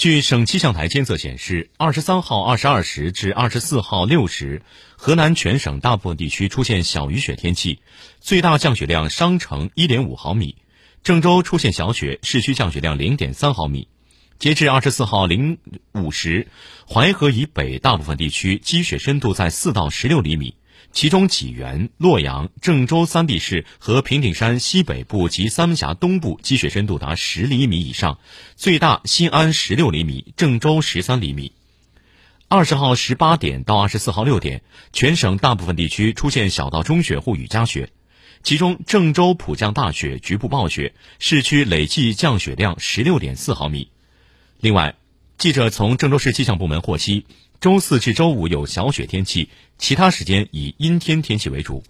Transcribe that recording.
据省气象台监测显示，二十三号二十二时至二十四号六时，河南全省大部分地区出现小雨雪天气，最大降雪量商城一点五毫米，郑州出现小雪，市区降雪量零点三毫米。截至二十四号零五时，淮河以北大部分地区积雪深度在四到十六厘米。其中，济源、洛阳、郑州三地市和平顶山西北部及三门峡东部积雪深度达十厘米以上，最大新安十六厘米，郑州十三厘米。二十号十八点到二十四号六点，全省大部分地区出现小到中雪或雨夹雪，其中郑州普降大雪，局部暴雪，市区累计降雪量十六点四毫米。另外，记者从郑州市气象部门获悉。周四至周五有小雪天气，其他时间以阴天天气为主。